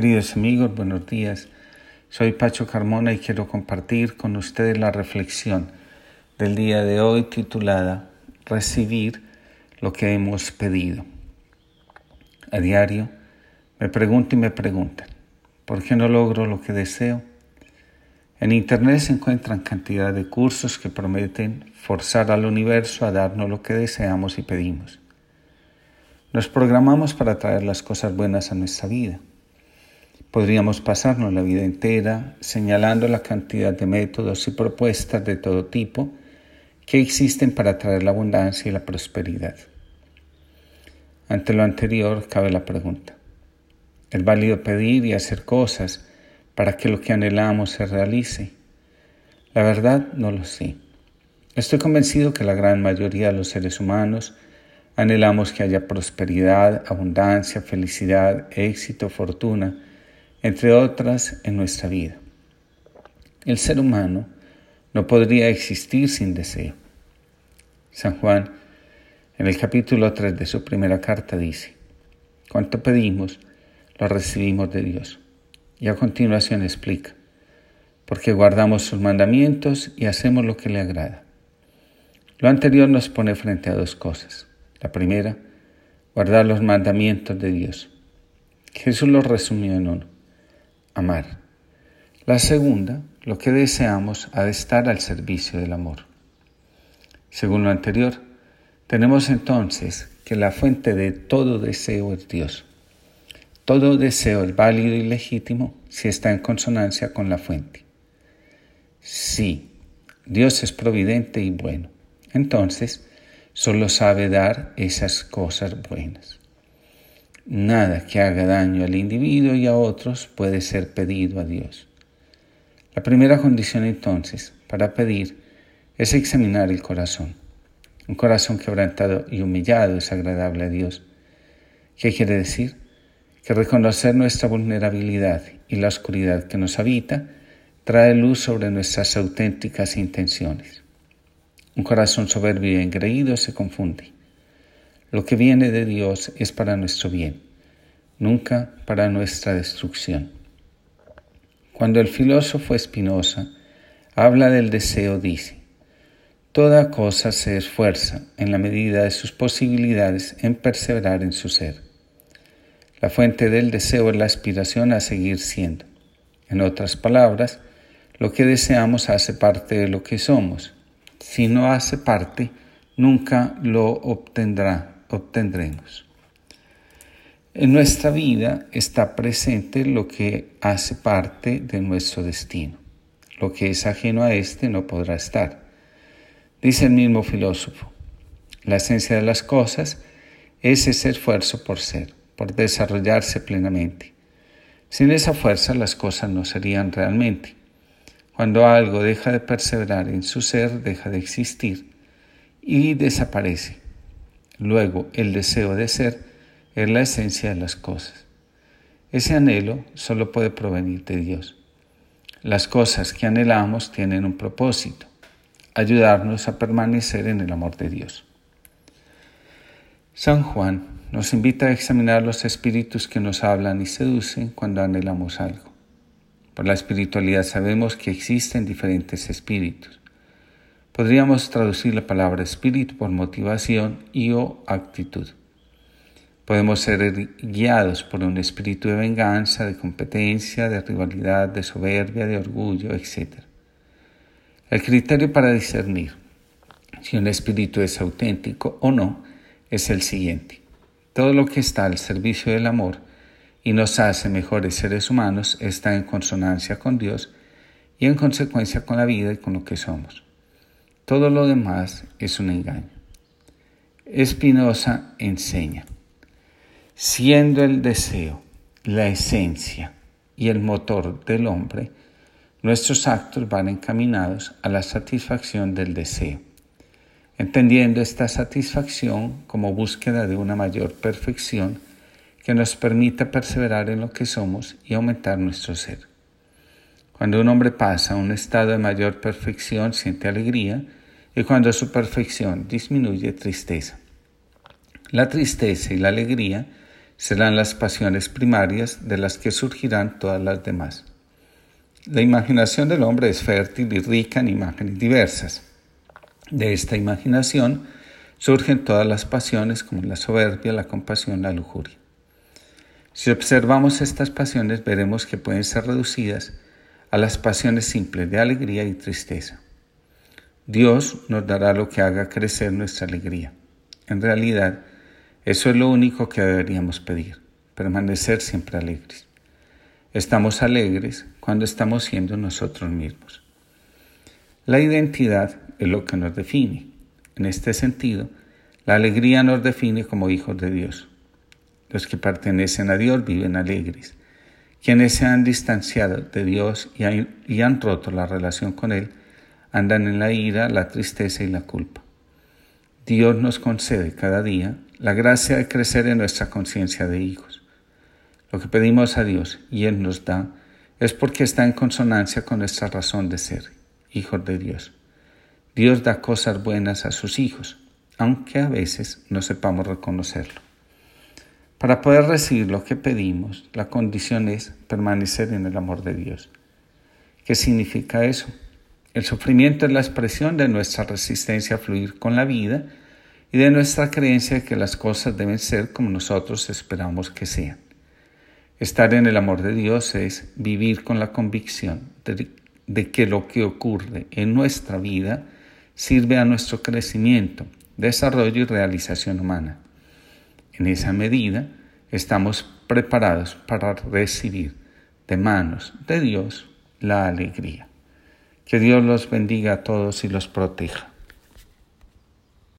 Queridos amigos, buenos días. Soy Pacho Carmona y quiero compartir con ustedes la reflexión del día de hoy titulada Recibir lo que hemos pedido. A diario me pregunto y me preguntan, ¿por qué no logro lo que deseo? En Internet se encuentran cantidad de cursos que prometen forzar al universo a darnos lo que deseamos y pedimos. Nos programamos para traer las cosas buenas a nuestra vida. Podríamos pasarnos la vida entera señalando la cantidad de métodos y propuestas de todo tipo que existen para traer la abundancia y la prosperidad. Ante lo anterior cabe la pregunta. ¿Es válido pedir y hacer cosas para que lo que anhelamos se realice? La verdad no lo sé. Estoy convencido que la gran mayoría de los seres humanos anhelamos que haya prosperidad, abundancia, felicidad, éxito, fortuna, entre otras en nuestra vida. El ser humano no podría existir sin deseo. San Juan, en el capítulo 3 de su primera carta, dice, cuanto pedimos, lo recibimos de Dios. Y a continuación explica, porque guardamos sus mandamientos y hacemos lo que le agrada. Lo anterior nos pone frente a dos cosas. La primera, guardar los mandamientos de Dios. Jesús los resumió en uno, amar. La segunda, lo que deseamos ha de estar al servicio del amor. Según lo anterior, tenemos entonces que la fuente de todo deseo es Dios. Todo deseo es válido y legítimo si está en consonancia con la fuente. Sí, Dios es providente y bueno. Entonces, solo sabe dar esas cosas buenas. Nada que haga daño al individuo y a otros puede ser pedido a Dios. La primera condición entonces para pedir es examinar el corazón. Un corazón quebrantado y humillado es agradable a Dios. ¿Qué quiere decir? que reconocer nuestra vulnerabilidad y la oscuridad que nos habita trae luz sobre nuestras auténticas intenciones. Un corazón soberbio y engreído se confunde. Lo que viene de Dios es para nuestro bien, nunca para nuestra destrucción. Cuando el filósofo Espinosa habla del deseo, dice, Toda cosa se esfuerza en la medida de sus posibilidades en perseverar en su ser. La fuente del deseo es la aspiración a seguir siendo. En otras palabras, lo que deseamos hace parte de lo que somos. Si no hace parte, nunca lo obtendrá, obtendremos. En nuestra vida está presente lo que hace parte de nuestro destino. Lo que es ajeno a este no podrá estar. Dice el mismo filósofo, la esencia de las cosas es ese esfuerzo por ser por desarrollarse plenamente. Sin esa fuerza las cosas no serían realmente. Cuando algo deja de perseverar en su ser, deja de existir y desaparece. Luego, el deseo de ser es la esencia de las cosas. Ese anhelo solo puede provenir de Dios. Las cosas que anhelamos tienen un propósito, ayudarnos a permanecer en el amor de Dios. San Juan nos invita a examinar los espíritus que nos hablan y seducen cuando anhelamos algo. Por la espiritualidad sabemos que existen diferentes espíritus. Podríamos traducir la palabra espíritu por motivación y o actitud. Podemos ser guiados por un espíritu de venganza, de competencia, de rivalidad, de soberbia, de orgullo, etc. El criterio para discernir si un espíritu es auténtico o no es el siguiente. Todo lo que está al servicio del amor y nos hace mejores seres humanos está en consonancia con Dios y en consecuencia con la vida y con lo que somos. Todo lo demás es un engaño. Espinosa enseña, siendo el deseo la esencia y el motor del hombre, nuestros actos van encaminados a la satisfacción del deseo entendiendo esta satisfacción como búsqueda de una mayor perfección que nos permita perseverar en lo que somos y aumentar nuestro ser. Cuando un hombre pasa a un estado de mayor perfección siente alegría y cuando su perfección disminuye tristeza. La tristeza y la alegría serán las pasiones primarias de las que surgirán todas las demás. La imaginación del hombre es fértil y rica en imágenes diversas. De esta imaginación surgen todas las pasiones como la soberbia, la compasión, la lujuria. Si observamos estas pasiones veremos que pueden ser reducidas a las pasiones simples de alegría y tristeza. Dios nos dará lo que haga crecer nuestra alegría. En realidad, eso es lo único que deberíamos pedir, permanecer siempre alegres. Estamos alegres cuando estamos siendo nosotros mismos. La identidad es lo que nos define. En este sentido, la alegría nos define como hijos de Dios. Los que pertenecen a Dios viven alegres. Quienes se han distanciado de Dios y han roto la relación con Él, andan en la ira, la tristeza y la culpa. Dios nos concede cada día la gracia de crecer en nuestra conciencia de hijos. Lo que pedimos a Dios y Él nos da es porque está en consonancia con nuestra razón de ser, hijos de Dios. Dios da cosas buenas a sus hijos, aunque a veces no sepamos reconocerlo. Para poder recibir lo que pedimos, la condición es permanecer en el amor de Dios. ¿Qué significa eso? El sufrimiento es la expresión de nuestra resistencia a fluir con la vida y de nuestra creencia de que las cosas deben ser como nosotros esperamos que sean. Estar en el amor de Dios es vivir con la convicción de, que lo que ocurre en nuestra vida sirve a nuestro crecimiento, desarrollo y realización humana. En esa medida, estamos preparados para recibir de manos de Dios la alegría. Que Dios los bendiga a todos y los proteja.